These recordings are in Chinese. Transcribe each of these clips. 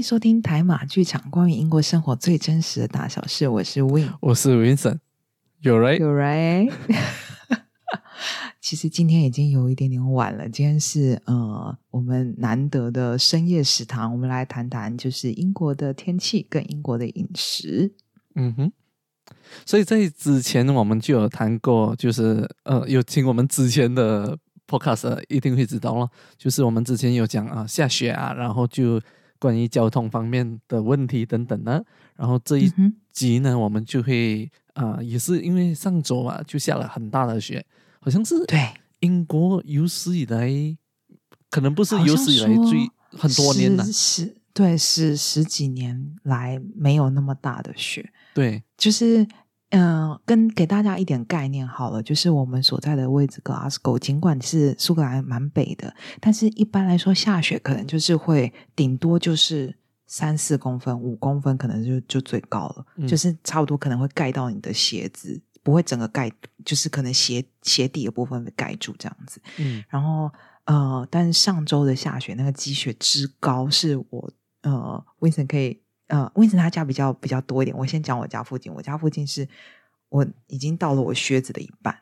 迎收听台马剧场，关于英国生活最真实的大小事。我是 Win，我是 Vincent。有 right，有 right。其实今天已经有一点点晚了，今天是呃我们难得的深夜食堂，我们来谈谈就是英国的天气跟英国的饮食。嗯哼。所以在之前我们就有谈过，就是呃有听我们之前的 podcast 一定会知道了，就是我们之前有讲啊下雪啊，然后就关于交通方面的问题等等呢。然后这一集呢，我们就会啊也是因为上周啊就下了很大的雪，好像是对。英国有史以来可能不是有史以来最很多年了，十对是十几年来没有那么大的雪。对，就是嗯，跟给大家一点概念好了，就是我们所在的位置，Glasgow，尽管是苏格兰蛮北的，但是一般来说下雪可能就是会顶多就是三四公分、五公分，可能就就最高了，就是差不多可能会盖到你的鞋子，不会整个盖，就是可能鞋鞋底的部分被盖住这样子。嗯，然后呃，但是上周的下雪那个积雪之高，是我呃，Vincent 可以。呃，温森他家比较比较多一点。我先讲我家附近，我家附近是我已经到了我靴子的一半，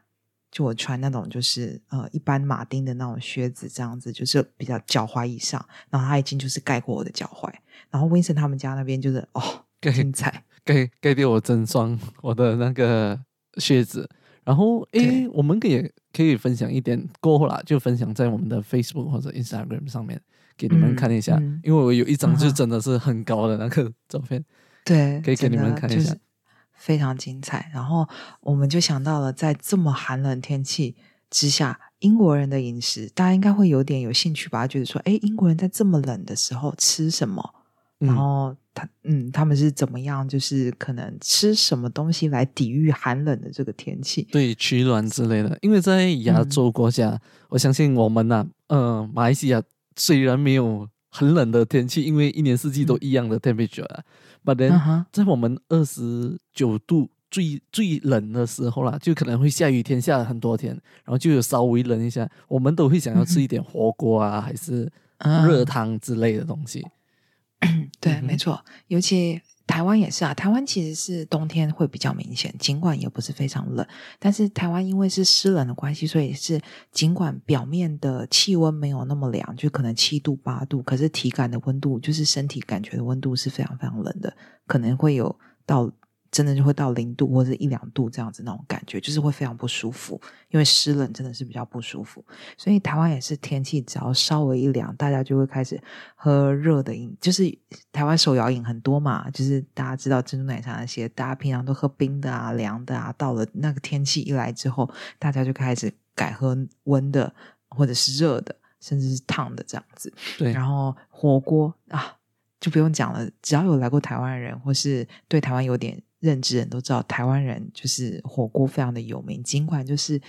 就我穿那种就是呃一般马丁的那种靴子，这样子就是比较脚踝以上，然后他已经就是盖过我的脚踝。然后温森他们家那边就是哦，精彩，盖盖掉我整双我的那个靴子。然后诶，我们可以可以分享一点过后啦，就分享在我们的 Facebook 或者 Instagram 上面。给你们看一下，因为我有一张就真的是很高的那个照片，对，可以给你们看一下，非常精彩。然后我们就想到了，在这么寒冷天气之下，英国人的饮食，大家应该会有点有兴趣吧？觉得说，哎，英国人在这么冷的时候吃什么？然后他，嗯，他们是怎么样？就是可能吃什么东西来抵御寒冷的这个天气？对，取暖之类的。因为在亚洲国家，我相信我们呐，嗯，马来西亚。虽然没有很冷的天气，因为一年四季都一样的 temperature 啊，but then 在我们二十九度最最冷的时候啦，就可能会下雨天，下了很多天，然后就有稍微冷一下，我们都会想要吃一点火锅啊，还是热汤之类的东西。对，没错，尤其。台湾也是啊，台湾其实是冬天会比较明显，尽管也不是非常冷，但是台湾因为是湿冷的关系，所以是尽管表面的气温没有那么凉，就可能七度八度，可是体感的温度就是身体感觉的温度是非常非常冷的，可能会有到。真的就会到零度或者一两度这样子那种感觉，就是会非常不舒服，因为湿冷真的是比较不舒服。所以台湾也是天气只要稍微一凉，大家就会开始喝热的饮，就是台湾手摇饮很多嘛，就是大家知道珍珠奶茶那些，大家平常都喝冰的啊、凉的啊，到了那个天气一来之后，大家就开始改喝温的或者是热的，甚至是烫的这样子。对，然后火锅啊就不用讲了，只要有来过台湾的人或是对台湾有点。认知人都知道，台湾人就是火锅非常的有名。尽管就是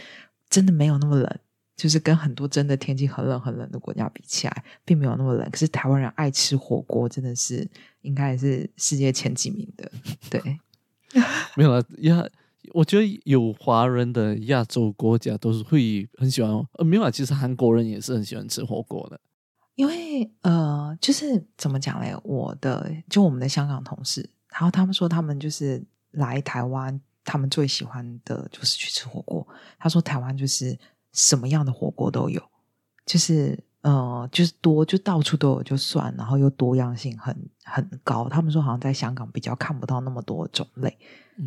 真的没有那么冷，就是跟很多真的天气很冷很冷的国家比起来，并没有那么冷。可是台湾人爱吃火锅，真的是应该是世界前几名的。对，没有啊，亚，我觉得有华人的亚洲国家都是会很喜欢。呃，没有啊，其实韩国人也是很喜欢吃火锅的。因为呃，就是怎么讲嘞？我的就我们的香港同事。然后他们说，他们就是来台湾，他们最喜欢的就是去吃火锅。他说，台湾就是什么样的火锅都有，就是呃，就是多，就到处都有，就算，然后又多样性很很高。他们说，好像在香港比较看不到那么多种类，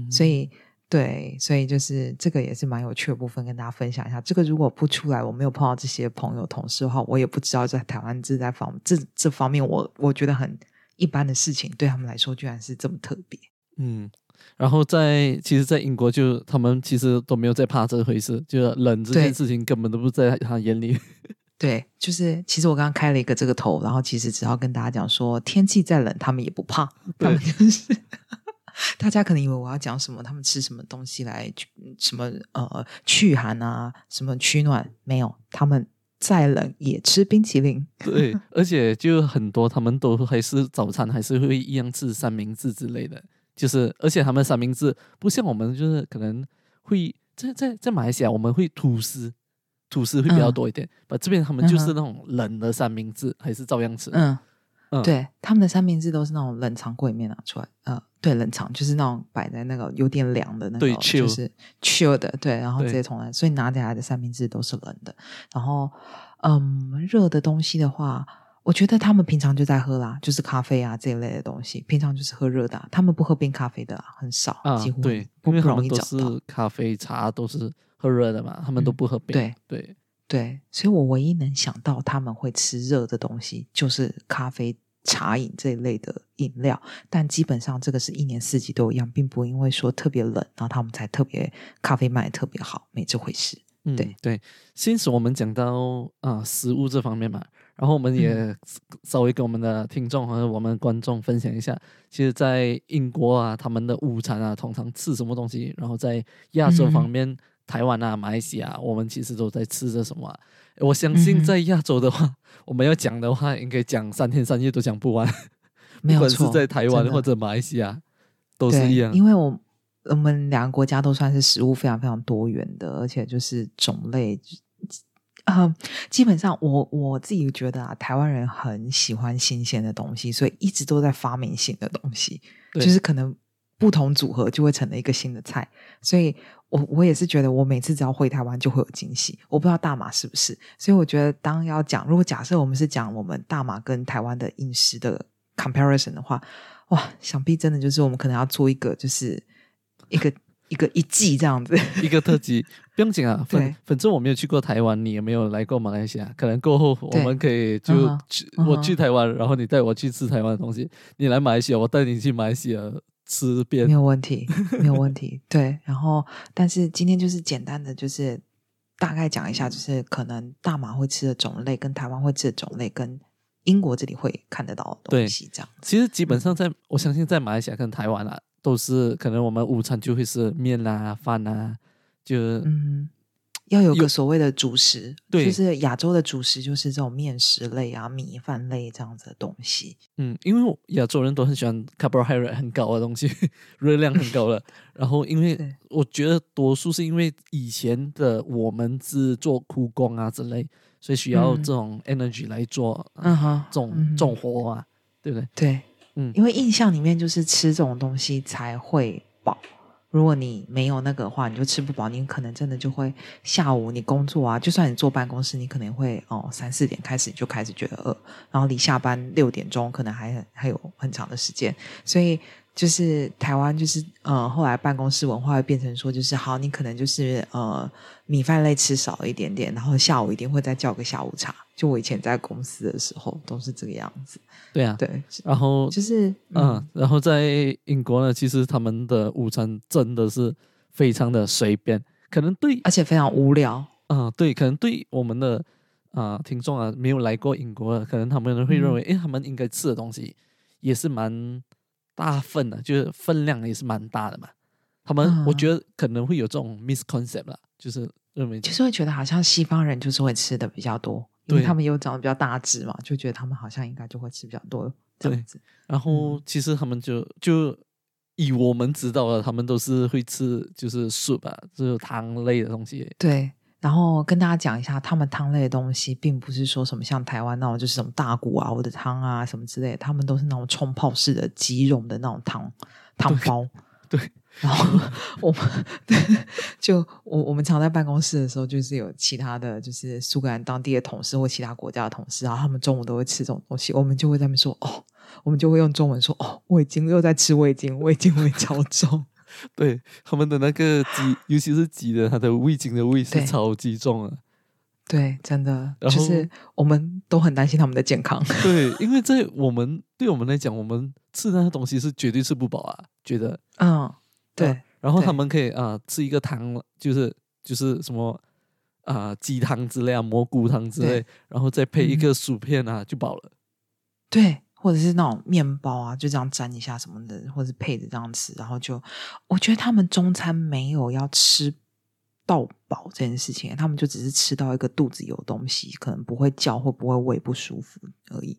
所以对，所以就是这个也是蛮有趣的部分，跟大家分享一下。这个如果不出来，我没有碰到这些朋友同事的话，我也不知道在台湾这在方这这方面，我我觉得很。一般的事情对他们来说居然是这么特别。嗯，然后在其实，在英国就他们其实都没有在怕这回事，就冷这件事情根本都不在他眼里。对，就是其实我刚刚开了一个这个头，然后其实只要跟大家讲说，天气再冷，他们也不怕。他们就是 大家可能以为我要讲什么，他们吃什么东西来什么呃驱寒啊，什么取暖，没有，他们。再冷也吃冰淇淋，对，而且就很多，他们都还是早餐还是会一样吃三明治之类的，就是而且他们三明治不像我们，就是可能会在在在马来西亚我们会吐司，吐司会比较多一点，把这边他们就是那种冷的三明治还是照样吃，嗯对，他们的三明治都是那种冷藏柜里面拿出来，呃，对，冷藏就是那种摆在那个有点凉的那种，就是 chill 的，对，然后直接从来，所以拿起来的三明治都是冷的。然后，嗯，热的东西的话，我觉得他们平常就在喝啦，就是咖啡啊这一类的东西，平常就是喝热的，他们不喝冰咖啡的，很少，几乎对，因为他们都是咖啡茶都是喝热的嘛，他们都不喝冰，对对。对，所以我唯一能想到他们会吃热的东西，就是咖啡、茶饮这一类的饮料。但基本上这个是一年四季都一样，并不因为说特别冷，然后他们才特别咖啡卖特别好，没这回事。嗯，对对。先是我们讲到啊食物这方面嘛，然后我们也稍微跟我们的听众和我们观众分享一下，其实，在英国啊，他们的午餐啊，通常吃什么东西？然后在亚洲方面。台湾啊，马来西亚，我们其实都在吃着什么？我相信在亚洲的话，我们要讲的话，应该讲三天三夜都讲不完。没有错，在台湾或者马来西亚都是一样。因为我我们两个国家都算是食物非常非常多元的，而且就是种类，呃，基本上我我自己觉得啊，台湾人很喜欢新鲜的东西，所以一直都在发明新的东西，就是可能。不同组合就会成了一个新的菜，所以我我也是觉得，我每次只要回台湾就会有惊喜。我不知道大马是不是，所以我觉得当要讲，如果假设我们是讲我们大马跟台湾的饮食的 comparison 的话，哇，想必真的就是我们可能要做一个，就是一个一个一季这样子，一个特辑。不用紧啊，反反正我没有去过台湾，你也没有来过马来西亚，可能过后我们可以就去我去台湾，然后你带我去吃台湾的东西，你来马来西亚，我带你去马来西亚。吃遍没有问题，没有问题。对，然后但是今天就是简单的，就是大概讲一下，就是可能大马会吃的种类，跟台湾会吃的种类，跟英国这里会看得到的东西，这样。其实基本上在我相信，在马来西亚跟台湾啊，都是可能我们午餐就会是面啊、饭啊，就嗯。要有个所谓的主食，对就是亚洲的主食，就是这种面食类啊、米饭类这样子的东西。嗯，因为亚洲人都很喜欢 carbohydrate 很高的东西，热量很高的。然后，因为我觉得多数是因为以前的我们是做苦工啊之类，所以需要这种 energy 来做，嗯哈，这种重活啊，对不对？对，嗯，因为印象里面就是吃这种东西才会饱。如果你没有那个的话，你就吃不饱，你可能真的就会下午你工作啊，就算你坐办公室，你可能会哦三四点开始就开始觉得饿，然后离下班六点钟可能还还有很长的时间，所以就是台湾就是呃后来办公室文化会变成说就是好，你可能就是呃米饭类吃少一点点，然后下午一定会再叫个下午茶。就我以前在公司的时候都是这个样子。对啊，对，然后就是嗯，然后在英国呢，其实他们的午餐真的是非常的随便，可能对，而且非常无聊。嗯，对，可能对我们的啊听众啊没有来过英国的，可能他们会认为，哎，他们应该吃的东西也是蛮大份的，就是分量也是蛮大的嘛。他们我觉得可能会有这种 misconcept 啦，就是认为就是会觉得好像西方人就是会吃的比较多。因为他们又长得比较大只嘛，就觉得他们好像应该就会吃比较多这样子。然后其实他们就就以我们知道的，他们都是会吃就是 soup 啊，就是汤类的东西。对，然后跟大家讲一下，他们汤类的东西，并不是说什么像台湾那种就是什么大骨熬的汤啊什么之类，他们都是那种冲泡式的即溶的那种汤汤包。对。然后 我们就我我们常在办公室的时候，就是有其他的就是苏格兰当地的同事或其他国家的同事，然后他们中午都会吃这种东西，我们就会在那边说哦，我们就会用中文说哦，味精又在吃味精，味精味超重。对他们的那个鸡，尤其是鸡的，它的味精的味是超级重啊。对，真的，就是我们都很担心他们的健康。对，因为在我们对我们来讲，我们吃那些东西是绝对吃不饱啊，觉得嗯。对，然后他们可以啊吃一个汤，就是就是什么啊鸡汤之类啊蘑菇汤之类，然后再配一个薯片啊就饱了。对，或者是那种面包啊，就这样沾一下什么的，或者是配着这样吃，然后就我觉得他们中餐没有要吃到饱这件事情，他们就只是吃到一个肚子有东西，可能不会叫或不会胃不舒服而已。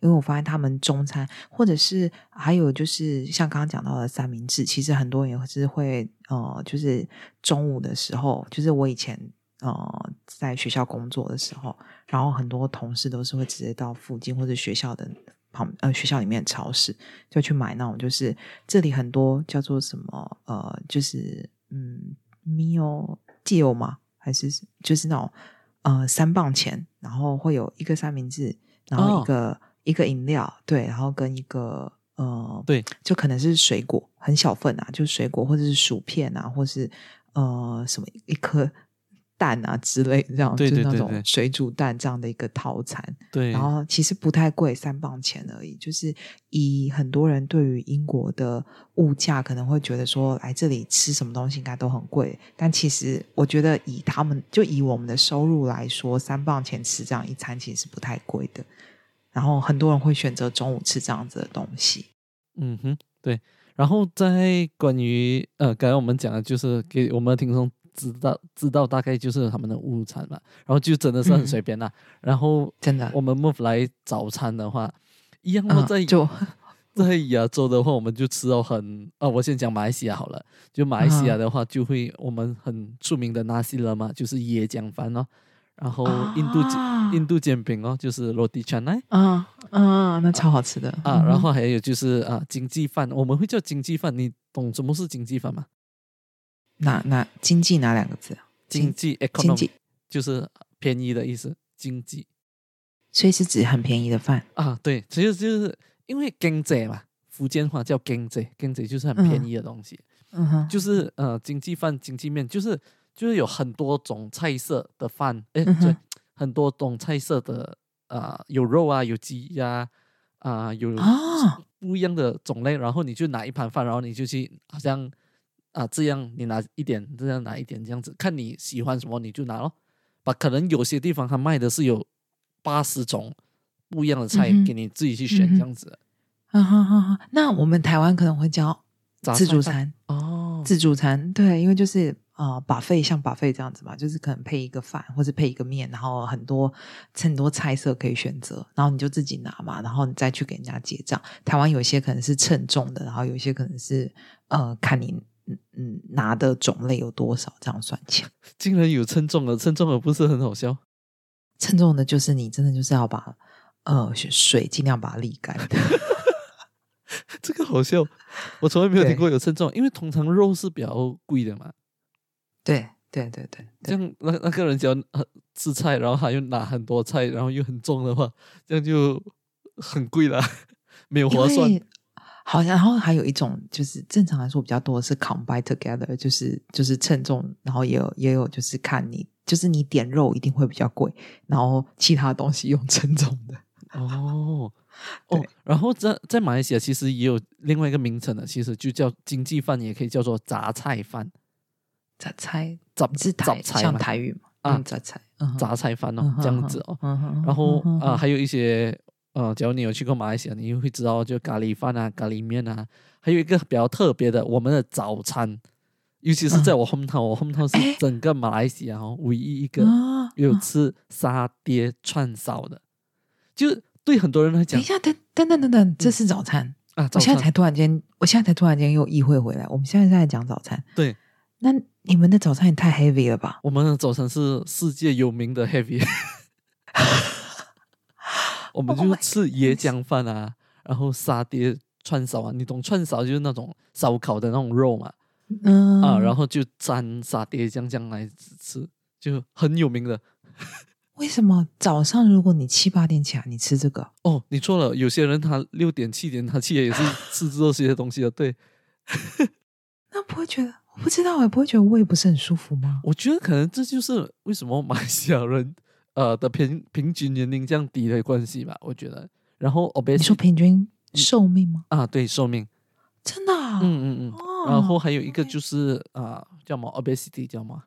因为我发现他们中餐，或者是还有就是像刚刚讲到的三明治，其实很多人也是会呃，就是中午的时候，就是我以前呃在学校工作的时候，然后很多同事都是会直接到附近或者学校的旁呃学校里面的超市，就去买那种就是这里很多叫做什么呃，就是嗯米欧借欧吗？还是就是那种呃三磅钱，然后会有一个三明治，然后一个一个饮料，对，然后跟一个呃对，就可能是水果，很小份啊，就水果或者是薯片啊，或是呃什么一颗。蛋啊之类，这样就是那种水煮蛋这样的一个套餐。对，然后其实不太贵，三磅钱而已。就是以很多人对于英国的物价可能会觉得说，来这里吃什么东西应该都很贵。但其实我觉得以他们就以我们的收入来说，三磅钱吃这样一餐其实不太贵的。然后很多人会选择中午吃这样子的东西。嗯哼，对。然后在关于呃，刚才我们讲的就是给我们听众。知道知道大概就是他们的午餐嘛，然后就真的是很随便啦。然后真的，我们 move 来早餐的话，一样的在就 在亚洲的话，我们就吃到很啊。我先讲马来西亚好了，就马来西亚的话，就会我们很著名的纳西了嘛，就是椰浆饭哦。然后印度印度煎饼哦，就是 roti canai，嗯嗯，那超好吃的啊。然后还有就是啊，经济饭，我们会叫经济饭，你懂什么是经济饭吗？哪哪经济哪两个字啊？经济 economy 就是便宜的意思。经济，所以是指很便宜的饭啊。对，其实就是因为经济嘛，福建话叫经济，经济就是很便宜的东西。嗯哼，就是呃，经济饭、经济面，就是就是有很多种菜色的饭。哎，对，很多种菜色的啊，有肉啊，有鸡呀，啊，有不一样的种类。然后你就拿一盘饭，然后你就去好像。啊，这样你拿一点，这样拿一点，这样子，看你喜欢什么你就拿咯。把可能有些地方他卖的是有八十种不一样的菜，给你自己去选这样子。哈哈哈！那我们台湾可能会叫自助餐哦，自助餐对，因为就是啊，把费像把费这样子嘛，就是可能配一个饭或者配一个面，然后很多很多菜色可以选择，然后你就自己拿嘛，然后你再去给人家结账。台湾有些可能是称重的，然后有些可能是呃，看你。嗯嗯，拿的种类有多少？这样算钱，竟然有称重的，称重的不是很好笑。称重的，就是你真的就是要把呃水尽量把它沥干。这个好笑，我从来没有听过有称重，因为通常肉是比较贵的嘛。对对对对，这样那那个人只要吃菜，然后他又拿很多菜，然后又很重的话，这样就很贵了，没有划算。好，然后还有一种就是正常来说比较多的是 combine together，就是就是称重，然后也有也有就是看你就是你点肉一定会比较贵，然后其他东西用称重的。哦哦，然后在在马来西亚其实也有另外一个名称的，其实就叫经济饭，也可以叫做杂菜饭。杂菜杂是杂菜像台语嘛？啊，杂菜杂菜饭哦，这样子哦。然后啊，还有一些。呃，假如你有去过马来西亚，你会知道，就咖喱饭啊、咖喱面啊，还有一个比较特别的，我们的早餐，尤其是在我 home town，我 home town 是整个马来西亚哦唯一一个有吃沙爹串烧的，就对很多人来讲，等一下，等等等等等，这是早餐啊！我现在才突然间，我现在才突然间又意会回来，我们现在在讲早餐，对，那你们的早餐也太 heavy 了吧？我们的早餐是世界有名的 heavy。我们就吃椰浆饭啊，然后沙爹串烧啊，你懂串烧就是那种烧烤的那种肉嘛，嗯啊，然后就沾沙爹酱酱来吃，就很有名的。为什么早上如果你七八点起来，你吃这个？哦，你错了，有些人他六点七点他起来也是 吃这些东西的，对。那不会觉得我不知道，也不会觉得胃不是很舒服吗？我觉得可能这就是为什么马来西亚人。呃的平平均年龄降低的关系吧，我觉得。然后，obesity，你说平均寿命吗？啊，对，寿命。真的？嗯嗯嗯。然后还有一个就是啊，叫什么 obesity，叫什么？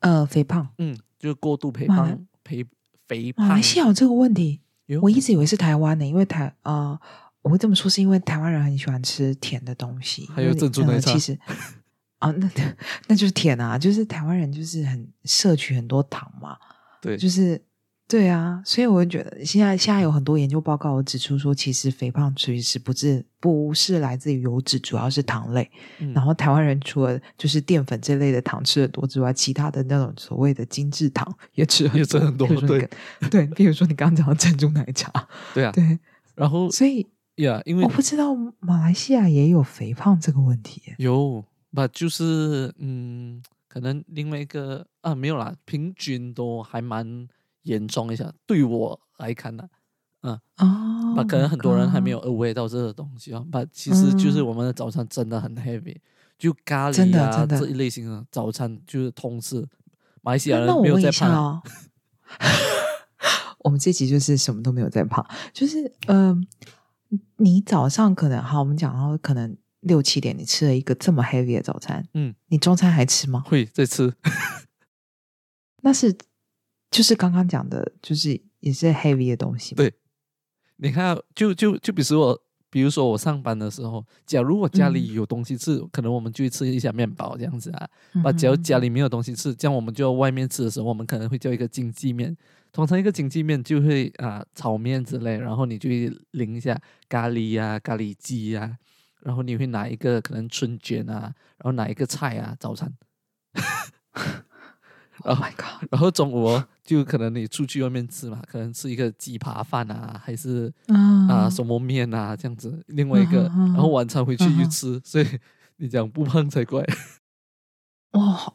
呃，肥胖。嗯，就是过度肥胖，肥肥胖。马来西亚有这个问题，我一直以为是台湾的，因为台啊，我会这么说是因为台湾人很喜欢吃甜的东西，还有珍珠奶茶。其实 啊，那那就是甜啊，就是台湾人就是很摄取很多糖嘛。对，就是对啊，所以我就觉得现在现在有很多研究报告指出说，其实肥胖其实不是不是来自于油脂，主要是糖类。然后台湾人除了就是淀粉这类的糖吃的多之外，其他的那种所谓的精致糖也吃也吃很多。对对，比如说你刚刚讲的珍珠奶茶，对啊，对，然后所以呀，因为我不知道马来西亚也有肥胖这个问题。有，吧，就是嗯，可能另外一个啊，没有啦，平均都还蛮严重一下。对我来看呢，嗯哦，那可能很多人还没有 aware 到这个东西啊。把其实就是我们的早餐真的很 heavy，就咖喱啊这一类型的早餐就是通吃马来西亚人没有在胖。我们这集就是什么都没有在胖，就是嗯，你早上可能好，我们讲到可能六七点，你吃了一个这么 heavy 的早餐，嗯，你中餐还吃吗？会再吃，那是就是刚刚讲的，就是也是 heavy 的东西。对，你看，就就就比如说我，比如说我上班的时候，假如我家里有东西吃，可能我们就会吃一下面包这样子啊。把假如家里没有东西吃，这样我们就要外面吃的时候，我们可能会叫一个经济面。通常一个经济面就会啊炒面之类，然后你就会淋一下咖喱呀、咖喱鸡呀，然后你会拿一个可能春卷啊，然后拿一个菜啊早餐。Oh my god！然后中午就可能你出去外面吃嘛，可能吃一个鸡扒饭啊，还是啊什么面啊这样子。另外一个，然后晚餐回去又吃，所以你讲不胖才怪。哇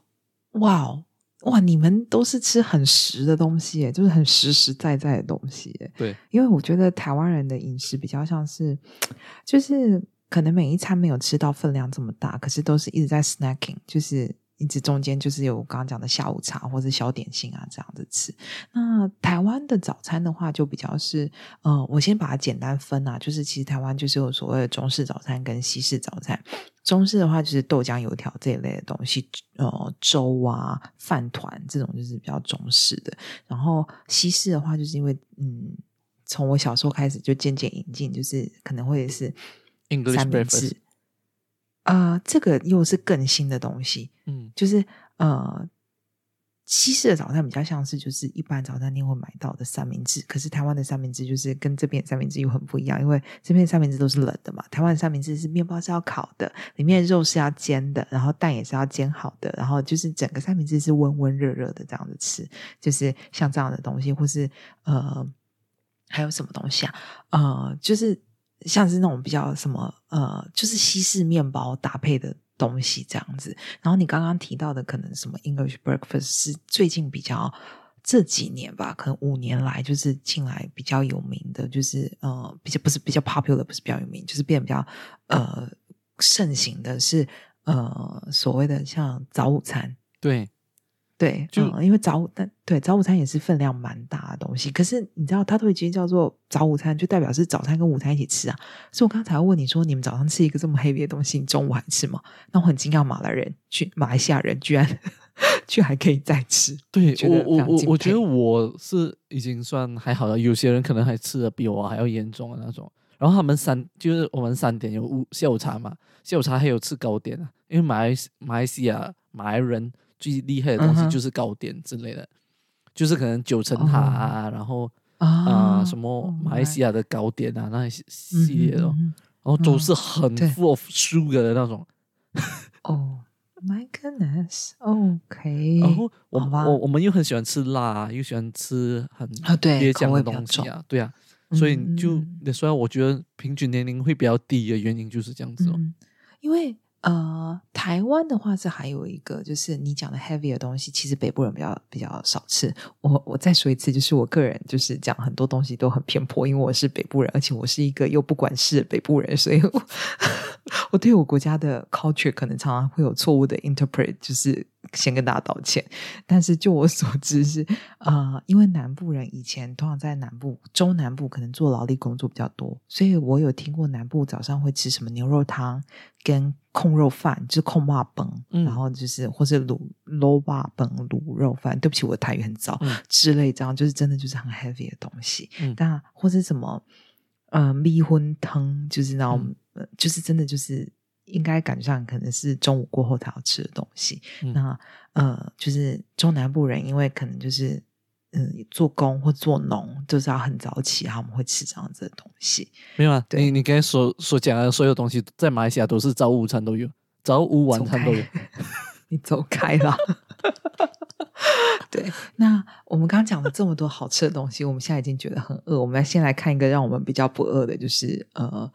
哇哦！哇，你们都是吃很实的东西，就是很实实在在的东西。对，因为我觉得台湾人的饮食比较像是，就是可能每一餐没有吃到分量这么大，可是都是一直在 snacking，就是。一直中间就是有刚刚讲的下午茶或者小点心啊这样子吃。那台湾的早餐的话，就比较是呃，我先把它简单分啊，就是其实台湾就是有所谓的中式早餐跟西式早餐。中式的话就是豆浆油条这一类的东西，呃，粥啊、饭团这种就是比较中式的。然后西式的话，就是因为嗯，从我小时候开始就渐渐引进，就是可能会是三明治。啊，这个又是更新的东西，嗯，就是呃，西式的早餐比较像是就是一般早餐店会买到的三明治，可是台湾的三明治就是跟这边三明治又很不一样，因为这边三明治都是冷的嘛，台湾的三明治是面包是要烤的，里面肉是要煎的，然后蛋也是要煎好的，然后就是整个三明治是温温热热的这样子吃，就是像这样的东西，或是呃，还有什么东西啊？呃，就是。像是那种比较什么呃，就是西式面包搭配的东西这样子。然后你刚刚提到的可能什么 English breakfast 是最近比较这几年吧，可能五年来就是进来比较有名的，就是呃比较不是比较 popular，不是比较有名，就是变比较呃盛行的是呃所谓的像早午餐。对。对，就因为早午但对早午餐也是分量蛮大的东西，可是你知道它都已经叫做早午餐，就代表是早餐跟午餐一起吃啊。所以我刚才问你说，你们早上吃一个这么 heavy 的东西，你中午还吃吗？那我很惊讶，马来人去马来西亚人居然居然还可以再吃。对我我我我觉得我是已经算还好了，有些人可能还吃的比我还要严重的那种。然后他们三就是我们三点有午下午茶嘛，下午茶还有吃糕点啊，因为马来马来西亚马来人。最厉害的东西就是糕点之类的，就是可能九层塔啊，然后啊什么马来西亚的糕点啊那些系列的，然后都是很 full of sugar 的那种。哦，My goodness，OK。然后我我我们又很喜欢吃辣，又喜欢吃很对酱的东西啊，对啊，所以就所以我觉得平均年龄会比较低的原因就是这样子哦，因为。呃，台湾的话是还有一个，就是你讲的 heavy 的东西，其实北部人比较比较少吃。我我再说一次，就是我个人就是讲很多东西都很偏颇，因为我是北部人，而且我是一个又不管事的北部人，所以我 我对我国家的 culture 可能常常会有错误的 interpret，就是。先跟大家道歉，但是就我所知是，呃，因为南部人以前通常在南部、中南部可能做劳力工作比较多，所以我有听过南部早上会吃什么牛肉汤跟控肉饭，就是控霸崩，然后就是或是卤卤霸崩卤肉饭。对不起，我的台语很糟之类，这样就是真的就是很 heavy 的东西。但或者什么呃米荤汤，就是那种，就是真的就是。应该感觉上可能是中午过后才要吃的东西。那呃，就是中南部人，因为可能就是嗯，做工或做农，就是要很早起，他们会吃这样子的东西。没有啊，你你刚才所所讲的所有东西，在马来西亚都是早午餐都有，早午晚餐都有。你走开了。对，那我们刚刚讲了这么多好吃的东西，我们现在已经觉得很饿。我们来先来看一个让我们比较不饿的，就是呃，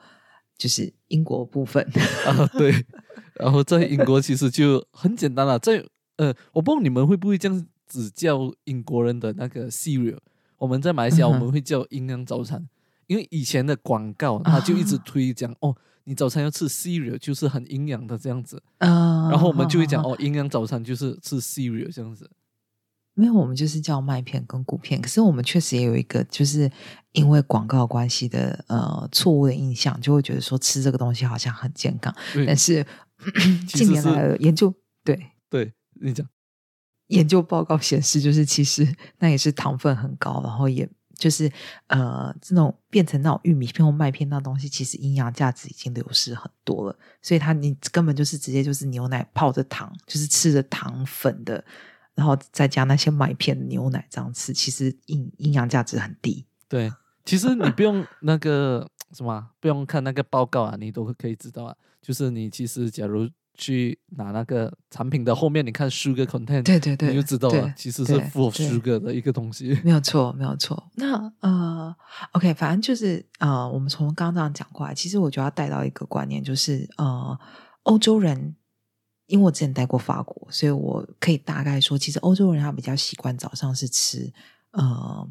就是英国部分 啊。对，然后在英国其实就很简单了，在呃，我不知道你们会不会这样子叫英国人的那个 cereal，我们在马来西亚我们会叫营养早餐，因为以前的广告他就一直推讲哦。你早餐要吃 cereal，就是很营养的这样子，啊，然后我们就会讲哦，营养早餐就是吃 cereal 这样子。没有，我们就是叫麦片跟谷片。可是我们确实也有一个，就是因为广告关系的呃错误的印象，就会觉得说吃这个东西好像很健康。但是近年来的研究，对对，你讲研究报告显示，就是其实那也是糖分很高，然后也。就是呃，这种变成那种玉米片或麦片那东西，其实营养价值已经流失很多了。所以它你根本就是直接就是牛奶泡着糖，就是吃着糖粉的，然后再加那些麦片牛奶这样吃，其实营营养价值很低。对，其实你不用 那个什么，不用看那个报告啊，你都可以知道啊。就是你其实假如。去拿那个产品的后面，你看 sugar content，对对对，你就知道了，其实是 full sugar 的一个东西。没有错，没有错。那呃，OK，反正就是呃，我们从刚刚这样讲过来，其实我就要带到一个观念，就是呃，欧洲人，因为我之前待过法国，所以我可以大概说，其实欧洲人他比较习惯早上是吃呃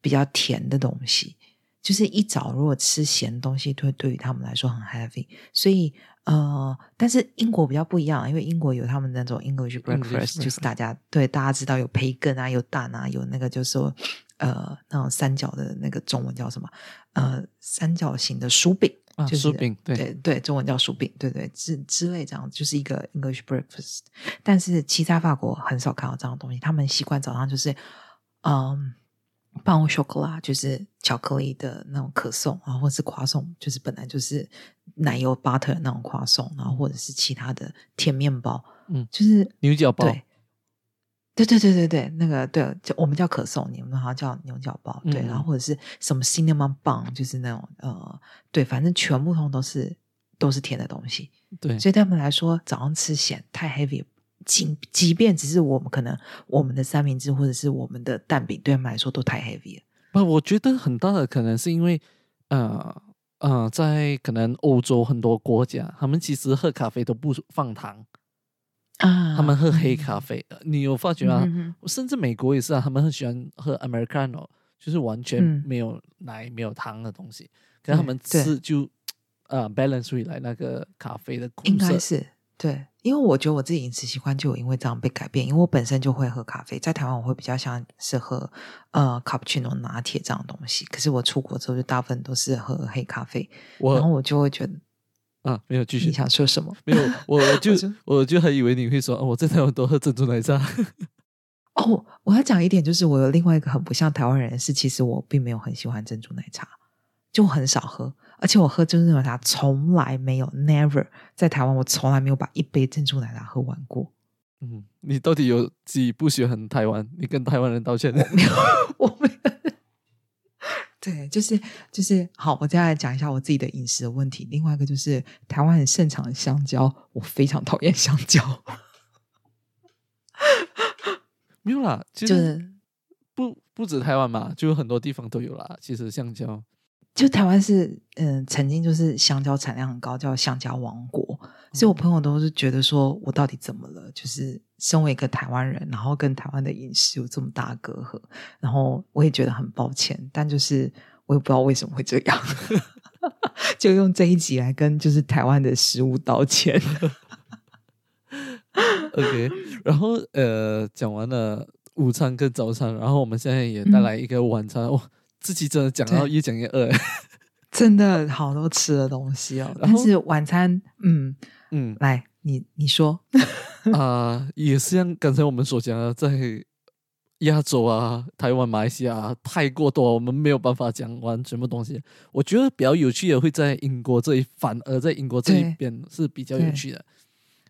比较甜的东西，就是一早如果吃咸东西，对对于他们来说很 heavy，所以。呃，但是英国比较不一样，因为英国有他们那种 English breakfast，就是大家对大家知道有培根啊，有蛋啊，有那个就是说呃那种三角的那个中文叫什么？呃，三角形的薯饼，就是薯饼，对对，中文叫薯饼，对对之之类这样，就是一个 English breakfast。但是其他法国很少看到这样的东西，他们习惯早上就是嗯。棒巧克力就是巧克力的那种可颂啊，或者是夸颂，就是本来就是奶油 butter 那种夸颂，然后或者是其他的甜面包，嗯，就是牛角包，对，对对对对对，那个对，就我们叫可颂，你们好像叫牛角包，对，然后或者是什么 cinnamon 棒，就是那种呃，对，反正全部通都是都是甜的东西，对，所以他们来说早上吃咸太 heavy。即即便只是我们可能我们的三明治或者是我们的蛋饼，对他们来说都太 heavy 了。不，我觉得很大的可能是因为，呃呃，在可能欧洲很多国家，他们其实喝咖啡都不放糖啊，他们喝黑咖啡。你有发觉吗？甚至美国也是啊，他们很喜欢喝 Americano，就是完全没有奶、没有糖的东西。可是他们吃就呃 balance 回来那个咖啡的苦涩。应该是对。因为我觉得我自己饮食习惯就有因为这样被改变，因为我本身就会喝咖啡，在台湾我会比较像是喝呃卡布奇诺拿铁这样的东西，可是我出国之后就大部分都是喝黑咖啡，然后我就会觉得啊没有继续你想说什么？没有，我就我就还以为你会说我在台湾多喝珍珠奶茶。哦，我要讲一点，就是我有另外一个很不像台湾人是，其实我并没有很喜欢珍珠奶茶，就很少喝。而且我喝珍珠奶茶从来没有，never 在台湾，我从来没有把一杯珍珠奶茶喝完过。嗯，你到底有几不喜欢台湾？你跟台湾人道歉？没有，我没有。对，就是就是好，我接下来讲一下我自己的饮食的问题。另外一个就是台湾很盛产的香蕉，我非常讨厌香蕉。没有啦，就是不不止台湾嘛，就有很多地方都有啦。其实香蕉。就台湾是嗯，曾经就是香蕉产量很高，叫香蕉王国。所以我朋友都是觉得说，我到底怎么了？就是身为一个台湾人，然后跟台湾的饮食有这么大隔阂，然后我也觉得很抱歉。但就是我也不知道为什么会这样，就用这一集来跟就是台湾的食物道歉。OK，然后呃，讲完了午餐跟早餐，然后我们现在也带来一个晚餐哇。自己真的讲到越讲越饿，真的好多吃的东西哦。但是晚餐，嗯嗯，来你你说啊，也是像刚才我们所讲的，在亚洲啊、台湾、马来西亚太过多，我们没有办法讲完全部东西。我觉得比较有趣的会在英国这一，反而在英国这一边是比较有趣的。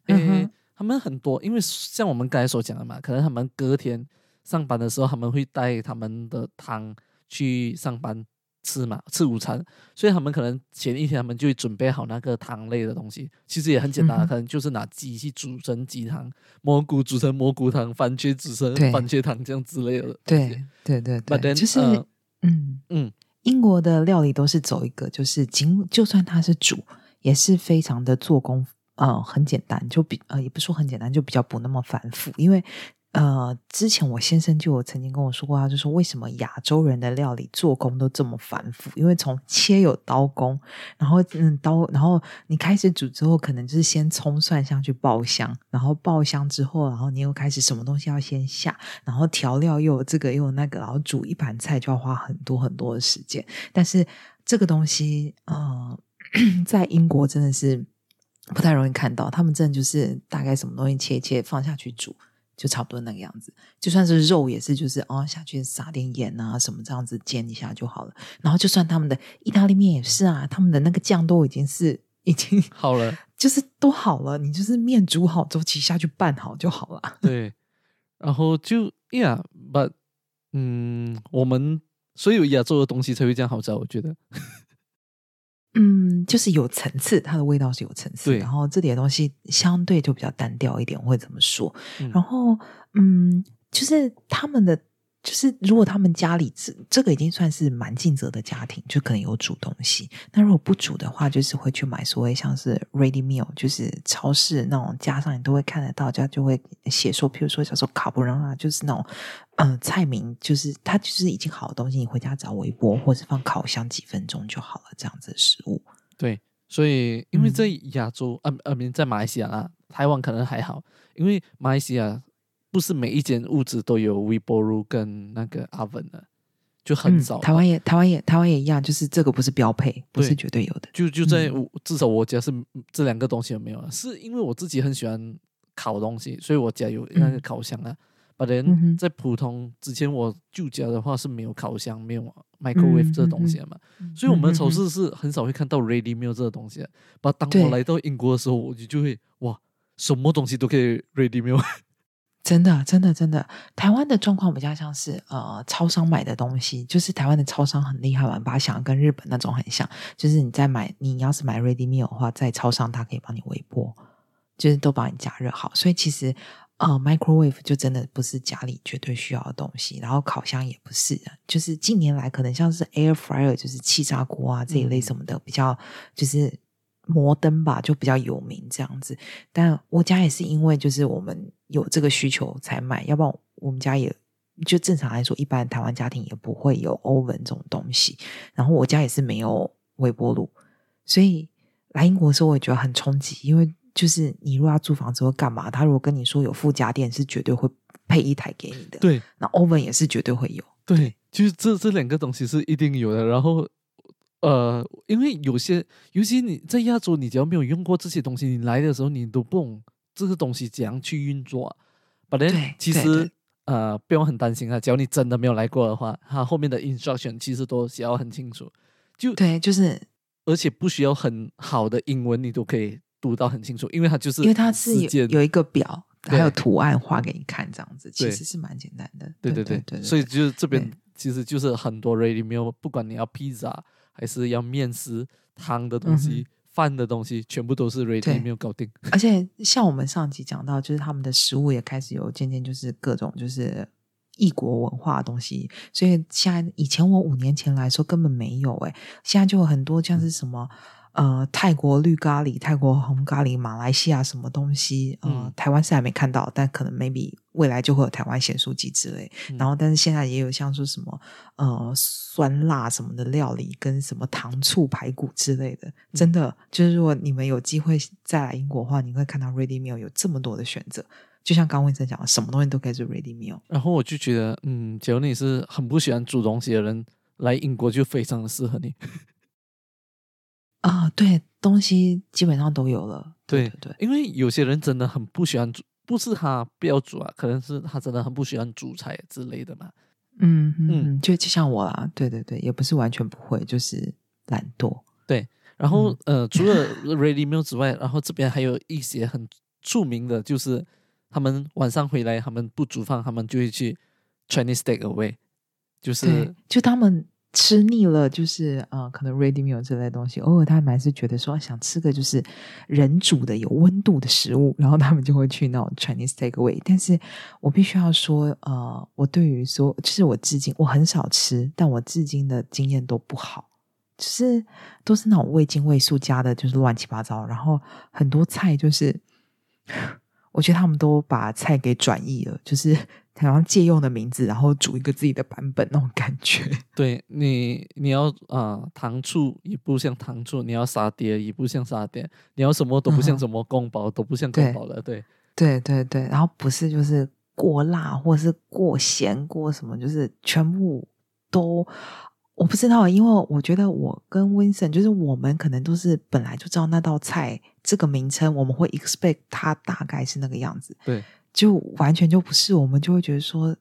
为他们很多，因为像我们刚才所讲的嘛，可能他们隔天上班的时候，他们会带他们的汤。去上班吃嘛，吃午餐，所以他们可能前一天他们就会准备好那个汤类的东西，其实也很简单，可能就是拿鸡去煮成鸡汤，蘑菇煮成蘑菇汤，番茄煮成番茄汤这样之类的。对对对对，就是嗯嗯，英国的料理都是走一个，就是仅就算它是煮，也是非常的做工，呃，很简单，就比呃也不说很简单，就比较不那么繁复，因为。呃，之前我先生就有曾经跟我说过，他就说为什么亚洲人的料理做工都这么繁复？因为从切有刀工，然后嗯刀，然后你开始煮之后，可能就是先葱蒜香去爆香，然后爆香之后，然后你又开始什么东西要先下，然后调料又有这个又有那个，然后煮一盘菜就要花很多很多的时间。但是这个东西，呃，在英国真的是不太容易看到，他们真的就是大概什么东西切切放下去煮。就差不多那个样子，就算是肉也是，就是哦下去撒点盐啊什么这样子煎一下就好了。然后就算他们的意大利面也是啊，他们的那个酱都已经是已经好了，就是都好了，你就是面煮好，周期下去拌好就好了。对，然后就呀，but 嗯，我们所有亚洲的东西才会这样好吃，我觉得。嗯，就是有层次，它的味道是有层次。然后这里的东西相对就比较单调一点，我会怎么说？然后，嗯，就是他们的。就是如果他们家里这这个已经算是蛮尽责的家庭，就可能有煮东西。那如果不煮的话，就是会去买所谓像是 ready meal，就是超市那种加上你都会看得到，家就会写说，譬如说叫做卡布朗啊，就是那种嗯菜名，就是它就是已经好的东西，你回家找微波或者放烤箱几分钟就好了，这样子的食物。对，所以因为在亚洲啊啊，在马来西亚啊，台湾可能还好，因为马来西亚。不是每一间屋子都有微波炉跟那个 oven 的，就很少。台湾也台湾也台湾也一样，就是这个不是标配，不是绝对有的。就就在至少我家是这两个东西有没有？是因为我自己很喜欢烤东西，所以我家有那个烤箱啊。把人在普通之前我旧家的话是没有烤箱，没有 microwave 这东西的嘛，所以我们的超市是很少会看到 ready meal 这个东西。把当我来到英国的时候，我就就会哇，什么东西都可以 ready meal。真的，真的，真的，台湾的状况比较像是呃，超商买的东西，就是台湾的超商很厉害嘛，把它想跟日本那种很像，就是你在买，你要是买 ready meal 的话，在超商它可以帮你微波，就是都帮你加热好，所以其实呃，microwave 就真的不是家里绝对需要的东西，然后烤箱也不是，就是近年来可能像是 air fryer，就是气炸锅啊这一类什么的，比较就是。摩登吧，就比较有名这样子。但我家也是因为就是我们有这个需求才买，要不然我们家也就正常来说，一般台湾家庭也不会有 oven 这种东西。然后我家也是没有微波炉，所以来英国的时候我也觉得很冲击，因为就是你如果要租房子或干嘛，他如果跟你说有附家电，是绝对会配一台给你的。对，那 oven 也是绝对会有。对，就是这这两个东西是一定有的。然后。呃，因为有些，尤其你在亚洲，你只要没有用过这些东西，你来的时候你都不懂这个东西怎样去运作。本来其实呃不用很担心啊，只要你真的没有来过的话，它后面的 instruction 其实都写要很清楚。就对，就是而且不需要很好的英文，你都可以读到很清楚，因为它就是因为它是有有一个表，还有图案画给你看，这样子其实是蛮简单的。对对对对，所以就是这边其实就是很多 ready meal，不管你要披萨。还是要面食、汤的东西、饭的东西，全部都是 ready 没有搞定。而且像我们上集讲到，就是他们的食物也开始有渐渐就是各种就是异国文化的东西。所以现在以前我五年前来说根本没有哎，现在就有很多像是什么。呃，泰国绿咖喱、泰国红咖喱、马来西亚什么东西？呃，台湾是还没看到，但可能 maybe 未来就会有台湾咸酥鸡之类。然后，但是现在也有像说什么呃酸辣什么的料理，跟什么糖醋排骨之类的。真的，就是如果你们有机会再来英国的话，你会看到 ready meal 有这么多的选择。就像刚温生讲的，什么东西都可以做 ready meal。然后我就觉得，嗯，假如你是很不喜欢煮东西的人，来英国就非常的适合你。啊，对，东西基本上都有了。对对，因为有些人真的很不喜欢煮，不是他不要煮啊，可能是他真的很不喜欢煮菜之类的嘛。嗯嗯，就就像我啦，对对对，也不是完全不会，就是懒惰。对，然后呃，除了 ready meal 之外，然后这边还有一些很著名的，就是他们晚上回来，他们不煮饭，他们就会去 Chinese take away，就是就他们。吃腻了，就是呃，可能 ready meal 这类东西，偶尔他们还是觉得说想吃个就是人煮的有温度的食物，然后他们就会去那种 Chinese takeaway。但是我必须要说，呃，我对于说，就是我至今我很少吃，但我至今的经验都不好，就是都是那种味精味素加的，就是乱七八糟，然后很多菜就是，我觉得他们都把菜给转移了，就是。好像借用的名字，然后组一个自己的版本那种感觉。对你，你要啊，糖醋也不像糖醋，你要沙爹也不像沙爹，你要什么都不像什么宫保，都不像宫保了。对，对，对，对。然后不是就是过辣，或者是过咸，过什么，就是全部都我不知道。因为我觉得我跟 Vincent，就是我们可能都是本来就知道那道菜这个名称，我们会 expect 它大概是那个样子。对。就完全就不是，我们就会觉得说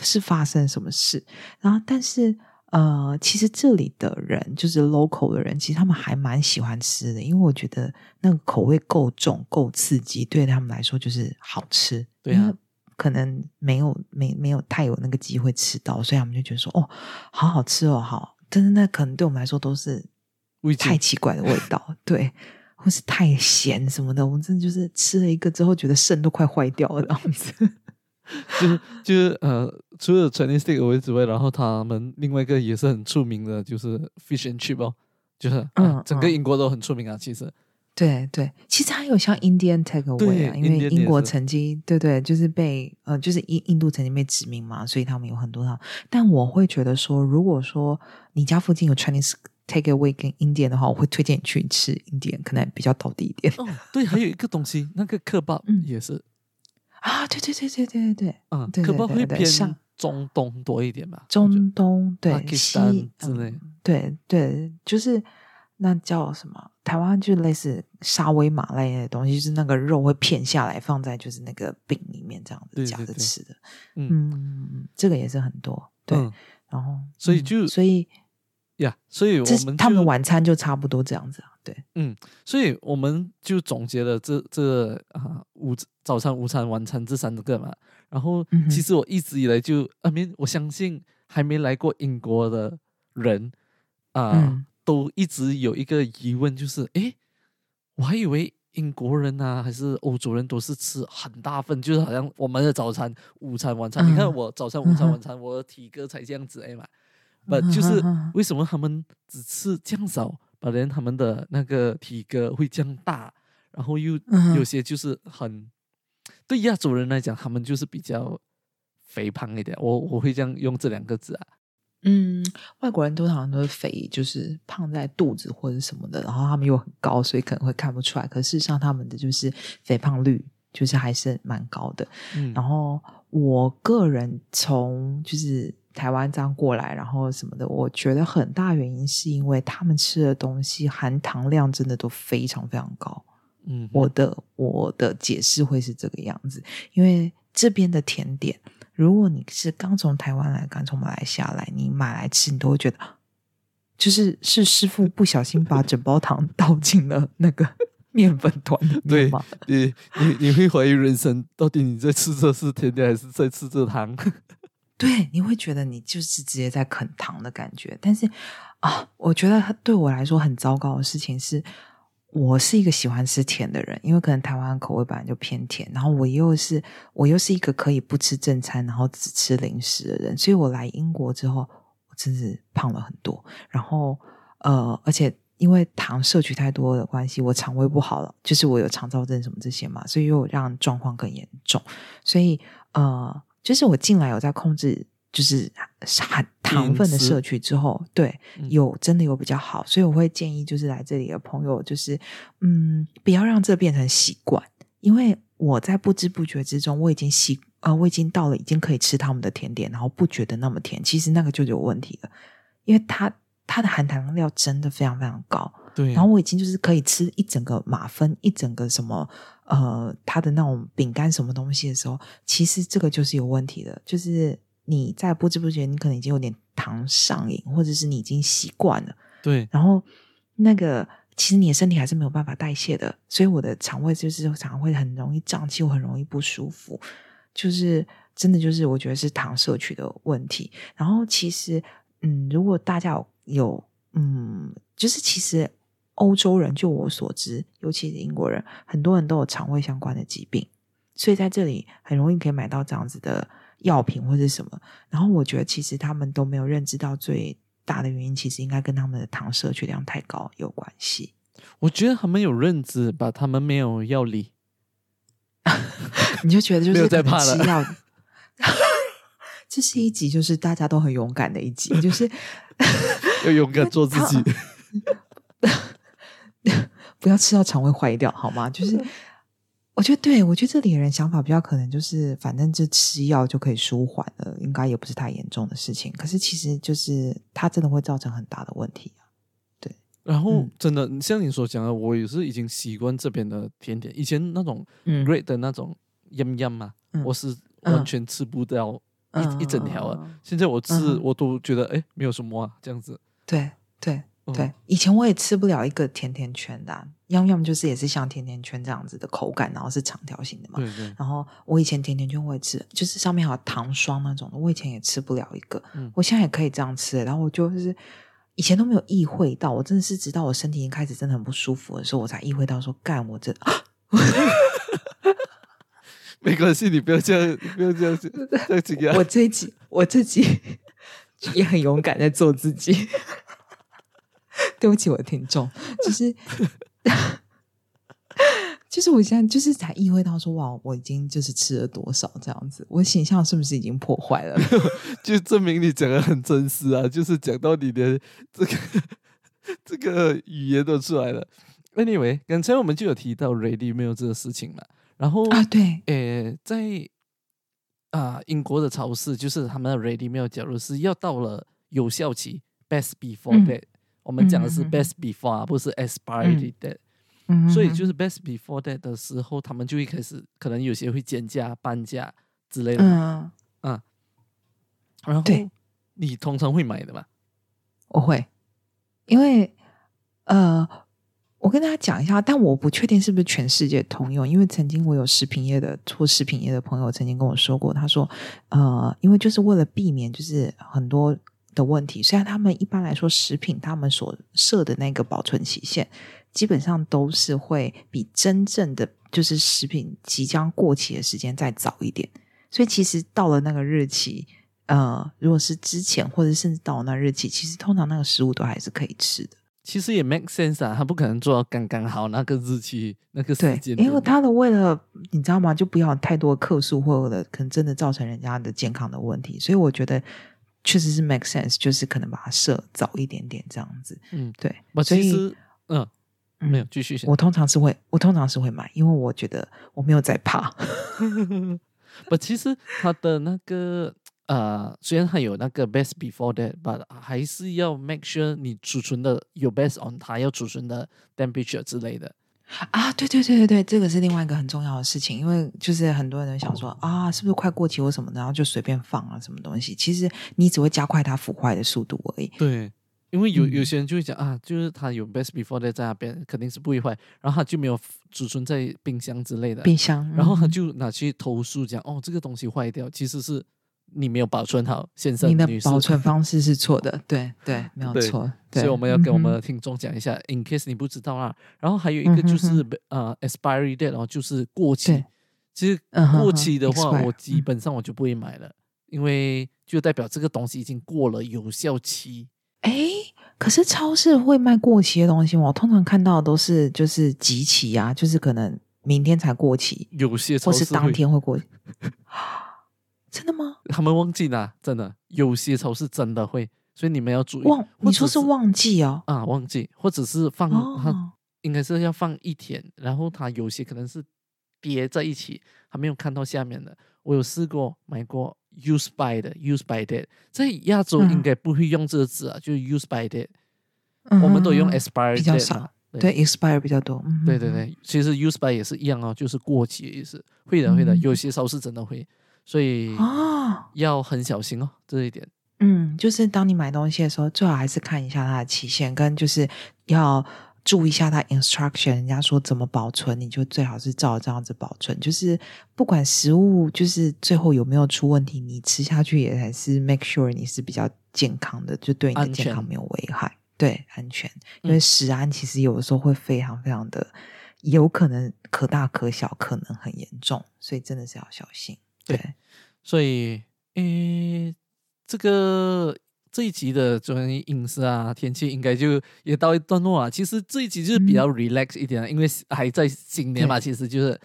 是发生什么事，然后但是呃，其实这里的人就是 local 的人，其实他们还蛮喜欢吃的，因为我觉得那个口味够重、够刺激，对他们来说就是好吃。对啊，可能没有没没有太有那个机会吃到，所以他们就觉得说哦，好好吃哦，好，但是那可能对我们来说都是太奇怪的味道，对。或是太咸什么的，我们真的就是吃了一个之后，觉得肾都快坏掉了这样子。就是就是呃，除了 Chinese 之外，然后他们另外一个也是很出名的，就是 fish and chip 哦，就是嗯，整个英国都很出名啊。其实，对对，其实还有像 Indian takeaway 啊，因为英国曾经对对，就是被呃，就是印印度曾经被殖民嘛，所以他们有很多套。但我会觉得说，如果说你家附近有 Chinese Take away 跟 Indian 的话，我会推荐你去吃 Indian，可能比较到地一点。哦，对，还有一个东西，那个克巴也是啊，对对对对对对对，嗯，克巴会偏中东多一点吧？中东对西之类，对对，就是那叫什么？台湾就类似沙威玛类的东西，就是那个肉会片下来，放在就是那个饼里面这样子夹着吃的。嗯，这个也是很多对，然后所以就所以。呀，所以我们他们晚餐就差不多这样子啊，对，嗯，所以我们就总结了这这啊午早餐、午餐、晚餐这三个嘛。然后其实我一直以来就啊，没我相信还没来过英国的人啊，都一直有一个疑问，就是诶，我还以为英国人啊还是欧洲人都是吃很大份，就是好像我们的早餐、午餐、晚餐，你看我早餐、午餐、晚餐，我的体格才这样子哎嘛。不就是为什么他们只吃降少，把人他们的那个体格会降大，然后又有些就是很对亚洲人来讲，他们就是比较肥胖一点。我我会这样用这两个字啊。嗯，外国人都好像都是肥，就是胖在肚子或者什么的，然后他们又很高，所以可能会看不出来。可事实上，他们的就是肥胖率就是还是蛮高的。嗯，然后我个人从就是。台湾这样过来，然后什么的，我觉得很大原因是因为他们吃的东西含糖量真的都非常非常高。嗯，我的我的解释会是这个样子，因为这边的甜点，如果你是刚从台湾来，刚从马来西亚来，你买来吃，你都会觉得，就是是师傅不小心把整包糖 倒进了那个 面粉团里面吗？你你你会怀疑人生，到底你在吃这是甜点还是在吃这糖？对，你会觉得你就是直接在啃糖的感觉，但是啊，我觉得对我来说很糟糕的事情是，我是一个喜欢吃甜的人，因为可能台湾口味本来就偏甜，然后我又是我又是一个可以不吃正餐，然后只吃零食的人，所以我来英国之后，我真是胖了很多，然后呃，而且因为糖摄取太多的关系，我肠胃不好了，就是我有肠燥症什么这些嘛，所以又让状况更严重，所以呃。就是我进来有在控制，就是含糖分的摄取之后，对，有真的有比较好，所以我会建议就是来这里的朋友，就是嗯，不要让这变成习惯，因为我在不知不觉之中，我已经习呃，我已经到了已经可以吃他们的甜点，然后不觉得那么甜，其实那个就有问题了，因为它它的含糖量真的非常非常高，对，然后我已经就是可以吃一整个马芬，一整个什么。呃，它的那种饼干什么东西的时候，其实这个就是有问题的，就是你在不知不觉，你可能已经有点糖上瘾，或者是你已经习惯了。对，然后那个其实你的身体还是没有办法代谢的，所以我的肠胃就是常常会很容易胀气，我很容易不舒服。就是真的就是我觉得是糖摄取的问题。然后其实嗯，如果大家有有嗯，就是其实欧洲人，就我所知，尤其是英国人，很多人都有肠胃相关的疾病，所以在这里很容易可以买到这样子的药品或者什么。然后我觉得，其实他们都没有认知到最大的原因，其实应该跟他们的糖摄取量太高有关系。我觉得他们有认知，把他们没有药理，你就觉得就是在怕了。这是一集，就是大家都很勇敢的一集，就是 要勇敢做自己，不要吃到肠胃坏掉，好吗？就是 我觉得，对我觉得这里的人想法比较可能就是，反正就吃药就可以舒缓了，应该也不是太严重的事情。可是其实就是它真的会造成很大的问题啊。对，然后真的像你所讲的，我也是已经习惯这边的甜点，以前那种 great 的那种 yum yum 嘛，我是完全吃不掉。一一整条啊！现在我吃我都觉得哎，没有什么啊，这样子。对对对，以前我也吃不了一个甜甜圈的，要要么就是也是像甜甜圈这样子的口感，然后是长条形的嘛。对对。然后我以前甜甜圈我也吃，就是上面还有糖霜那种的，我以前也吃不了一个。嗯。我现在也可以这样吃，然后我就是以前都没有意会到，我真的是直到我身体已经开始真的很不舒服的时候，我才意会到说，干我这。没关系，你不要这样，不要这样子，再这样。我这一集，我自己 也很勇敢在做自己。对不起，我的听众，就是，就是我现在就是才意会到说，哇，我已经就是吃了多少这样子，我形象是不是已经破坏了？就证明你讲的很真实啊，就是讲到你的这个这个语言都出来了。Anyway，刚才我们就有提到 Ready meal 这个事情嘛。然后啊，对，诶，在啊英国的超市，就是他们的 ready meal，假如是要到了有效期，best before date，我们讲的是 best before，不是 expiry date，所以就是 best before date 的时候，他们就会开始，可能有些会减价、半价之类的，嗯，啊，然后你通常会买的吗？我会，因为呃。我跟大家讲一下，但我不确定是不是全世界通用，因为曾经我有食品业的做食品业的朋友曾经跟我说过，他说，呃，因为就是为了避免就是很多的问题，虽然他们一般来说食品他们所设的那个保存期限，基本上都是会比真正的就是食品即将过期的时间再早一点，所以其实到了那个日期，呃，如果是之前或者甚至到了那日期，其实通常那个食物都还是可以吃的。其实也 make sense 啊，他不可能做到刚刚好那个日期那个时间，因为他的为了你知道吗，就不要太多克数或者可能真的造成人家的健康的问题，所以我觉得确实是 make sense，就是可能把它设早一点点这样子。嗯，对。我其实，嗯，没有继续。我通常是会，我通常是会买，因为我觉得我没有在怕。不，其实它的那个。呃，虽然它有那个 best before that，but 还是要 make sure 你储存的有 best on 它要储存的 temperature 之类的。啊，对对对对对，这个是另外一个很重要的事情，因为就是很多人想说啊，是不是快过期或什么的，然后就随便放啊什么东西，其实你只会加快它腐坏的速度而已。对，因为有有些人就会讲啊，就是它有 best before that 在那边，肯定是不会坏，然后它就没有储存在冰箱之类的。冰箱，然后他就拿去投诉讲，哦，这个东西坏掉，其实是。你没有保存好，先生，你的保存方式是错的，对对，没有错。所以我们要给我们的听众讲一下，in case 你不知道啊。然后还有一个就是呃，expiry date，然后就是过期。其实过期的话，我基本上我就不会买了，因为就代表这个东西已经过了有效期。哎，可是超市会卖过期的东西吗？我通常看到都是就是集齐啊，就是可能明天才过期，有些或是当天会过。真的吗？他们忘记了，真的有些超市真的会，所以你们要注意。忘，你说是忘记哦？啊，忘记，或者是放，他应该是要放一天，然后它有些可能是叠在一起，还没有看到下面的。我有试过买过 use by 的 use by date，在亚洲应该不会用这个字啊，就是 use by date，我们都用 expire 比较少，对 expire 比较多。对对对，其实 use by 也是一样哦，就是过期的意思。会的会的，有些超市真的会。所以啊，要很小心哦，这一点。嗯，就是当你买东西的时候，最好还是看一下它的期限，跟就是要注意一下它 instruction，人家说怎么保存，你就最好是照这样子保存。就是不管食物就是最后有没有出问题，你吃下去也还是 make sure 你是比较健康的，就对你的健康没有危害，对安全。因为食安其实有的时候会非常非常的有可能可大可小，可能很严重，所以真的是要小心。对，所以诶，这个。这一集的关于饮食啊、天气，应该就也到一段落了。其实这一集就是比较 relax 一点，因为还在新年嘛，其实就是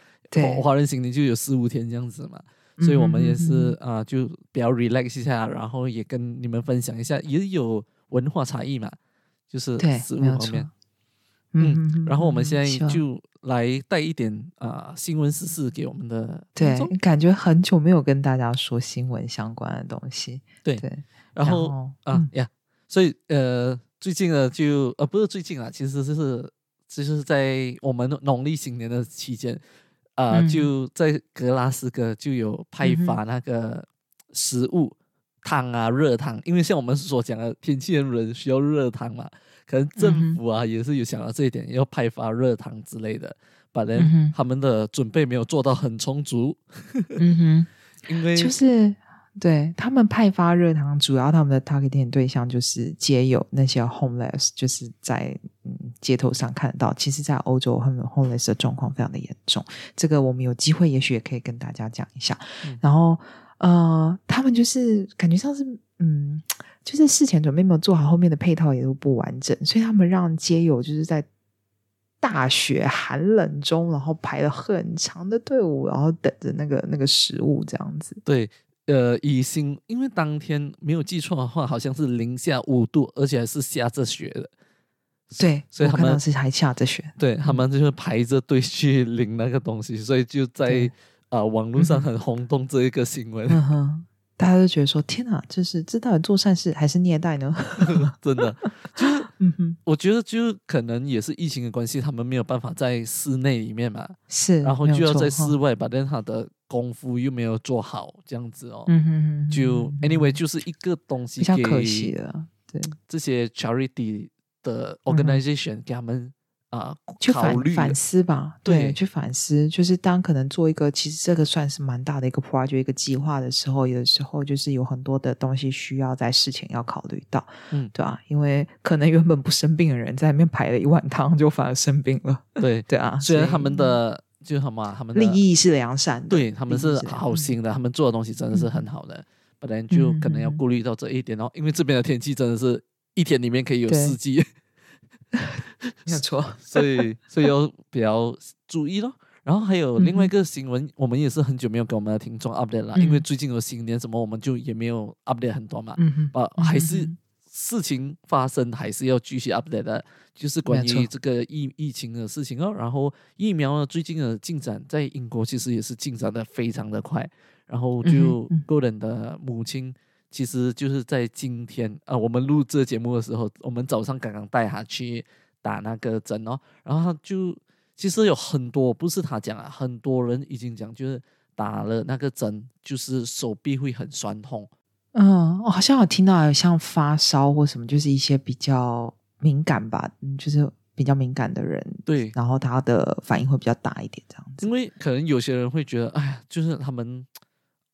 华人新年就有四五天这样子嘛，所以我们也是啊，就比较 relax 一下，然后也跟你们分享一下，也有文化差异嘛，就是食物方面。嗯，然后我们现在就来带一点啊新闻时事给我们的，对，感觉很久没有跟大家说新闻相关的东西，对对。然后啊呀，所以呃，最近呢，就呃，不是最近啊，其实就是就是在我们农历新年的期间，啊，就在格拉斯哥就有派发那个食物汤啊，热汤，因为像我们所讲的天气很冷，需要热汤嘛，可能政府啊也是有想到这一点，要派发热糖之类的，反正他们的准备没有做到很充足，嗯哼，因为就是。对他们派发热糖，主要他们的 targeting 对象就是街友那些 homeless，就是在嗯街头上看得到。其实，在欧洲，他们 homeless 的状况非常的严重。这个我们有机会，也许也可以跟大家讲一下。然后，呃，他们就是感觉上是嗯，就是事前准备没有做好，后面的配套也都不完整，所以他们让街友就是在大雪寒冷中，然后排了很长的队伍，然后等着那个那个食物这样子。对。呃，以心，因为当天没有记错的话，好像是零下五度，而且还是下着雪的。对，所以他们是还下着雪。对他们就是排着队去领那个东西，所以就在啊网络上很轰动这一个新闻。大家都觉得说：“天哪，这是这到底做善事还是虐待呢？” 真的，就是，嗯哼，我觉得就是可能也是疫情的关系，他们没有办法在室内里面嘛，是，然后就要在室外，把他的功夫又没有做好，这样子哦，嗯哼，就 anyway 就是一个东西，比较可惜了，对。这些 charity 的 organization 给他们。啊，去反反思吧，对，去反思。就是当可能做一个，其实这个算是蛮大的一个 project 一个计划的时候，有的时候就是有很多的东西需要在事前要考虑到，嗯，对啊，因为可能原本不生病的人在里面排了一碗汤，就反而生病了。对对啊，虽然他们的就什么，他们利益是良善的，对他们是好心的，他们做的东西真的是很好的，不然就可能要顾虑到这一点哦。因为这边的天气真的是一天里面可以有四季。没有错，所以所以要比较注意咯。然后还有另外一个新闻，我们也是很久没有给我们的听众 update 了，因为最近有新年什么，我们就也没有 update 很多嘛。嗯啊，还是事情发生还是要继续 update 的，就是关于这个疫疫情的事情哦。然后疫苗呢，最近的进展在英国其实也是进展的非常的快。然后就 Golden 的母亲。其实就是在今天啊，我们录这节目的时候，我们早上刚刚带他去打那个针哦，然后他就其实有很多，不是他讲啊，很多人已经讲，就是打了那个针，就是手臂会很酸痛。嗯，我好像有听到像发烧或什么，就是一些比较敏感吧，嗯，就是比较敏感的人，对，然后他的反应会比较大一点，这样子。因为可能有些人会觉得，哎，就是他们。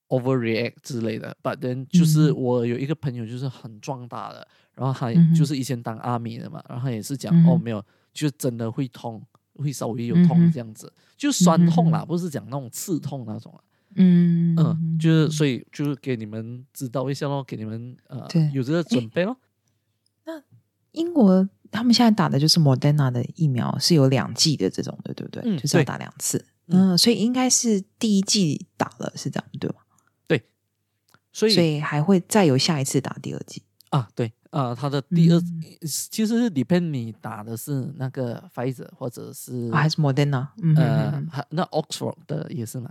Overreact 之类的，but then 就是我有一个朋友就是很壮大的，然后他就是以前当阿米的嘛，然后也是讲哦没有，就真的会痛，会稍微有痛这样子，就酸痛啦，不是讲那种刺痛那种啊。嗯嗯，就是所以就是给你们知道一下咯，给你们呃有这个准备咯。那英国他们现在打的就是 Moderna 的疫苗，是有两剂的这种的，对不对？就是要打两次。嗯，所以应该是第一剂打了，是这样对吗？所以，所以还会再有下一次打第二季啊？对啊，他的第二其实是 depend 你打的是那个 Pfizer 或者是还是 Moderna？呃，那 Oxford 的也是吗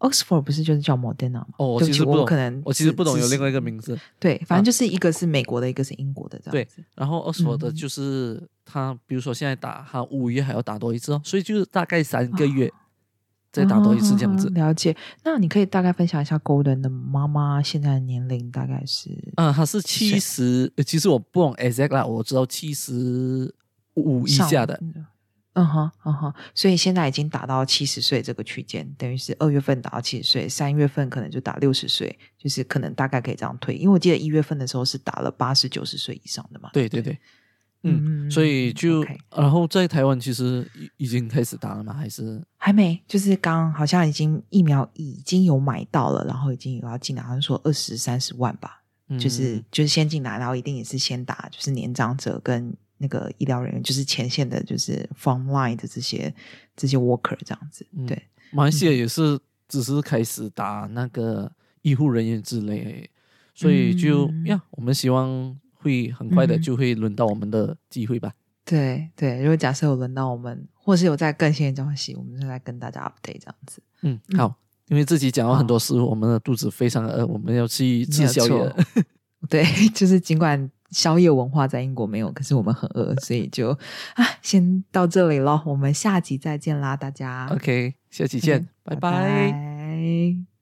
？Oxford 不是就是叫 Moderna 吗？哦，我其实不懂，可能我其实不懂有另外一个名字。对，反正就是一个是美国的，一个是英国的这样子。然后 Oxford 的就是他，比如说现在打，他五月还要打多一次哦，所以就是大概三个月。再打多一次这样子，了解。那你可以大概分享一下 Golden 的妈妈现在的年龄大概是？嗯，她是七十，其实我不懂 exact 啦，我知道七十五以下的。嗯哼，嗯哼，所以现在已经打到七十岁这个区间，等于是二月份打到七十岁，三月份可能就打六十岁，就是可能大概可以这样推。因为我记得一月份的时候是打了八十九十岁以上的嘛。对对对，嗯，所以就然后在台湾其实已已经开始打了吗？还是还没？就是刚好像已经疫苗已经有买到了，然后已经有要进来，好像说二十三十万吧，就是就是先进来，然后一定也是先打，就是年长者跟。那个医疗人员就是前线的，就是 front line 的这些这些 worker 这样子。对，马来西亚也是只是开始打那个医护人员之类，所以就呀，我们希望会很快的就会轮到我们的机会吧。对对，如果假设有轮到我们，或是有在更新的消息，我们就来跟大家 update 这样子。嗯，好，因为自己讲了很多事，我们的肚子非常饿，我们要去吃宵夜。对，就是尽管。宵夜文化在英国没有，可是我们很饿，所以就啊，先到这里咯，我们下集再见啦，大家。OK，下期见，拜拜。